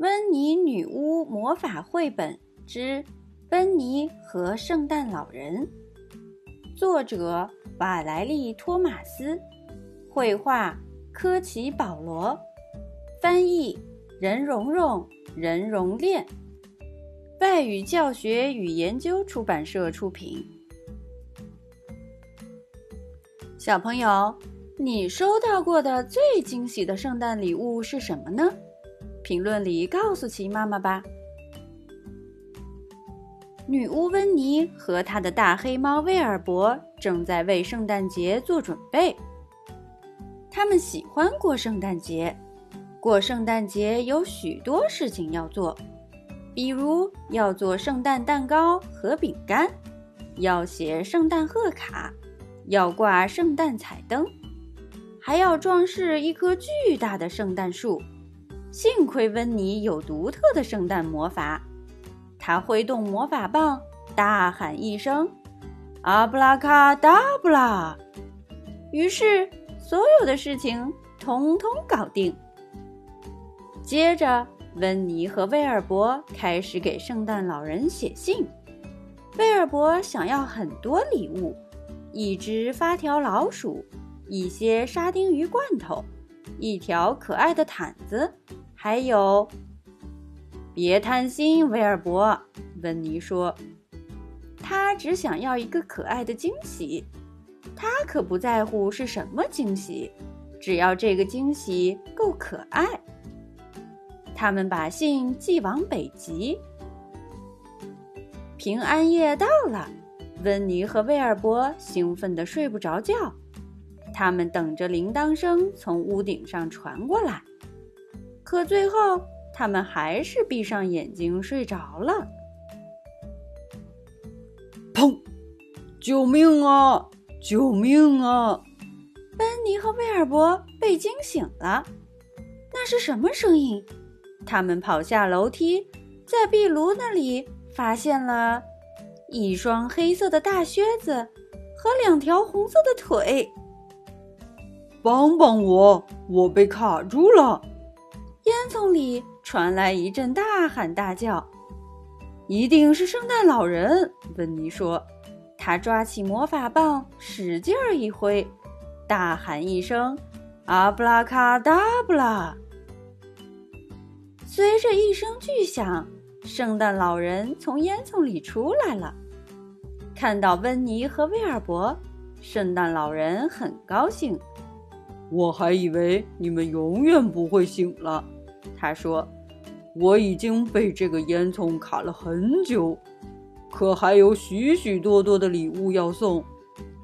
温妮女巫魔法绘本之《温妮和圣诞老人》，作者瓦莱丽·托马斯，绘画科奇·保罗，翻译任蓉蓉、任蓉练，外语教学与研究出版社出品。小朋友，你收到过的最惊喜的圣诞礼物是什么呢？评论里告诉琪妈妈吧。女巫温妮和她的大黑猫威尔伯正在为圣诞节做准备。他们喜欢过圣诞节，过圣诞节有许多事情要做，比如要做圣诞蛋糕和饼干，要写圣诞贺卡，要挂圣诞彩灯，还要装饰一棵巨大的圣诞树。幸亏温妮有独特的圣诞魔法，他挥动魔法棒，大喊一声：“阿布拉卡达布拉！”于是所有的事情通通搞定。接着，温妮和威尔伯开始给圣诞老人写信。威尔伯想要很多礼物：一只发条老鼠，一些沙丁鱼罐头，一条可爱的毯子。还有，别贪心，威尔伯。温妮说：“他只想要一个可爱的惊喜，他可不在乎是什么惊喜，只要这个惊喜够可爱。”他们把信寄往北极。平安夜到了，温妮和威尔伯兴奋的睡不着觉，他们等着铃铛声从屋顶上传过来。可最后，他们还是闭上眼睛睡着了。砰！救命啊！救命啊！班尼和威尔伯被惊醒了。那是什么声音？他们跑下楼梯，在壁炉那里发现了一双黑色的大靴子和两条红色的腿。帮帮我！我被卡住了。烟囱里传来一阵大喊大叫，一定是圣诞老人。温妮说：“他抓起魔法棒，使劲儿一挥，大喊一声：‘阿布拉卡达布拉！’随着一声巨响，圣诞老人从烟囱里出来了。看到温妮和威尔伯，圣诞老人很高兴。我还以为你们永远不会醒了，他说：“我已经被这个烟囱卡了很久，可还有许许多多的礼物要送，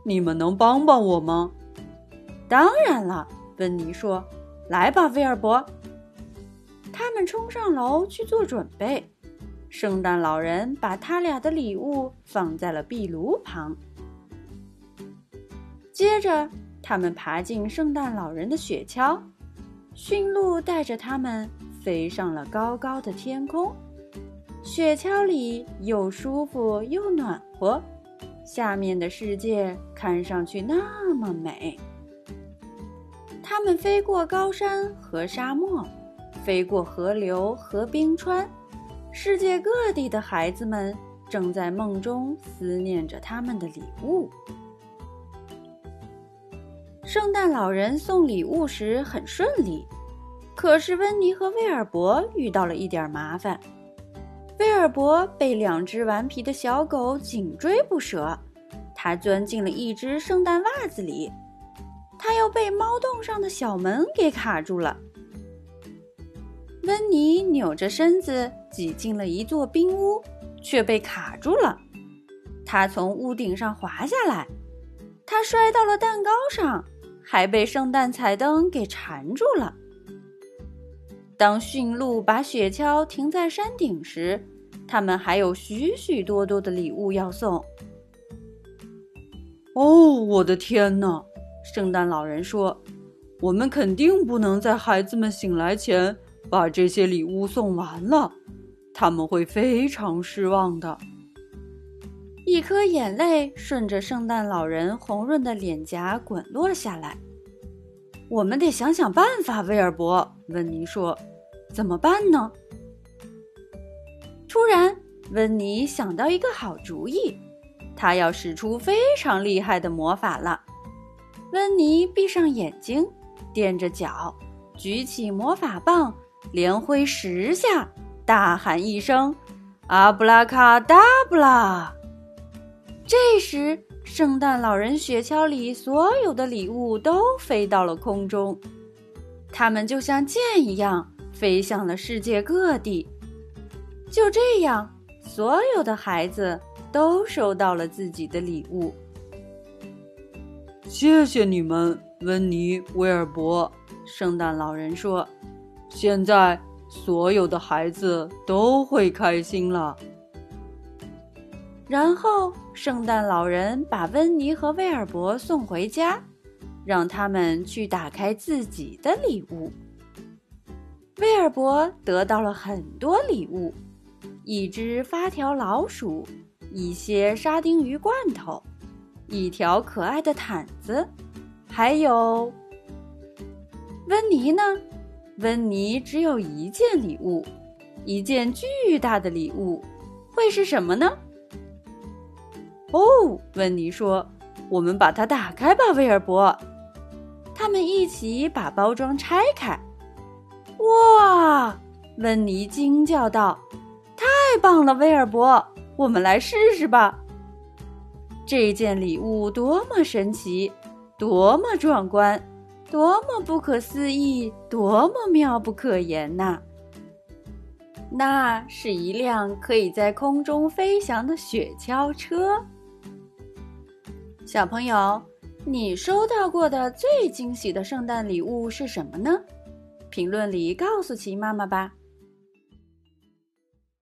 你们能帮帮我吗？”“当然了。”温妮说，“来吧，威尔伯。”他们冲上楼去做准备。圣诞老人把他俩的礼物放在了壁炉旁，接着。他们爬进圣诞老人的雪橇，驯鹿带着他们飞上了高高的天空。雪橇里又舒服又暖和，下面的世界看上去那么美。他们飞过高山和沙漠，飞过河流和冰川，世界各地的孩子们正在梦中思念着他们的礼物。圣诞老人送礼物时很顺利，可是温妮和威尔伯遇到了一点麻烦。威尔伯被两只顽皮的小狗紧追不舍，他钻进了一只圣诞袜子里，他又被猫洞上的小门给卡住了。温妮扭着身子挤进了一座冰屋，却被卡住了。他从屋顶上滑下来，他摔到了蛋糕上。还被圣诞彩灯给缠住了。当驯鹿把雪橇停在山顶时，他们还有许许多多的礼物要送。哦，我的天哪！圣诞老人说：“我们肯定不能在孩子们醒来前把这些礼物送完了，他们会非常失望的。”一颗眼泪顺着圣诞老人红润的脸颊滚落下来。我们得想想办法，威尔伯。温妮说：“怎么办呢？”突然，温妮想到一个好主意，她要使出非常厉害的魔法了。温妮闭上眼睛，踮着脚，举起魔法棒，连挥十下，大喊一声：“阿布拉卡达布拉！”这时，圣诞老人雪橇里所有的礼物都飞到了空中，它们就像箭一样飞向了世界各地。就这样，所有的孩子都收到了自己的礼物。谢谢你们，温妮·威尔伯。圣诞老人说：“现在所有的孩子都会开心了。”然后，圣诞老人把温妮和威尔伯送回家，让他们去打开自己的礼物。威尔伯得到了很多礼物。一只发条老鼠，一些沙丁鱼罐头，一条可爱的毯子，还有温妮呢？温妮只有一件礼物，一件巨大的礼物，会是什么呢？哦，温妮说：“我们把它打开吧，威尔伯。”他们一起把包装拆开。哇！温妮惊叫道。太棒了，威尔伯！我们来试试吧。这件礼物多么神奇，多么壮观，多么不可思议，多么妙不可言呐！那是一辆可以在空中飞翔的雪橇车。小朋友，你收到过的最惊喜的圣诞礼物是什么呢？评论里告诉琪妈妈吧。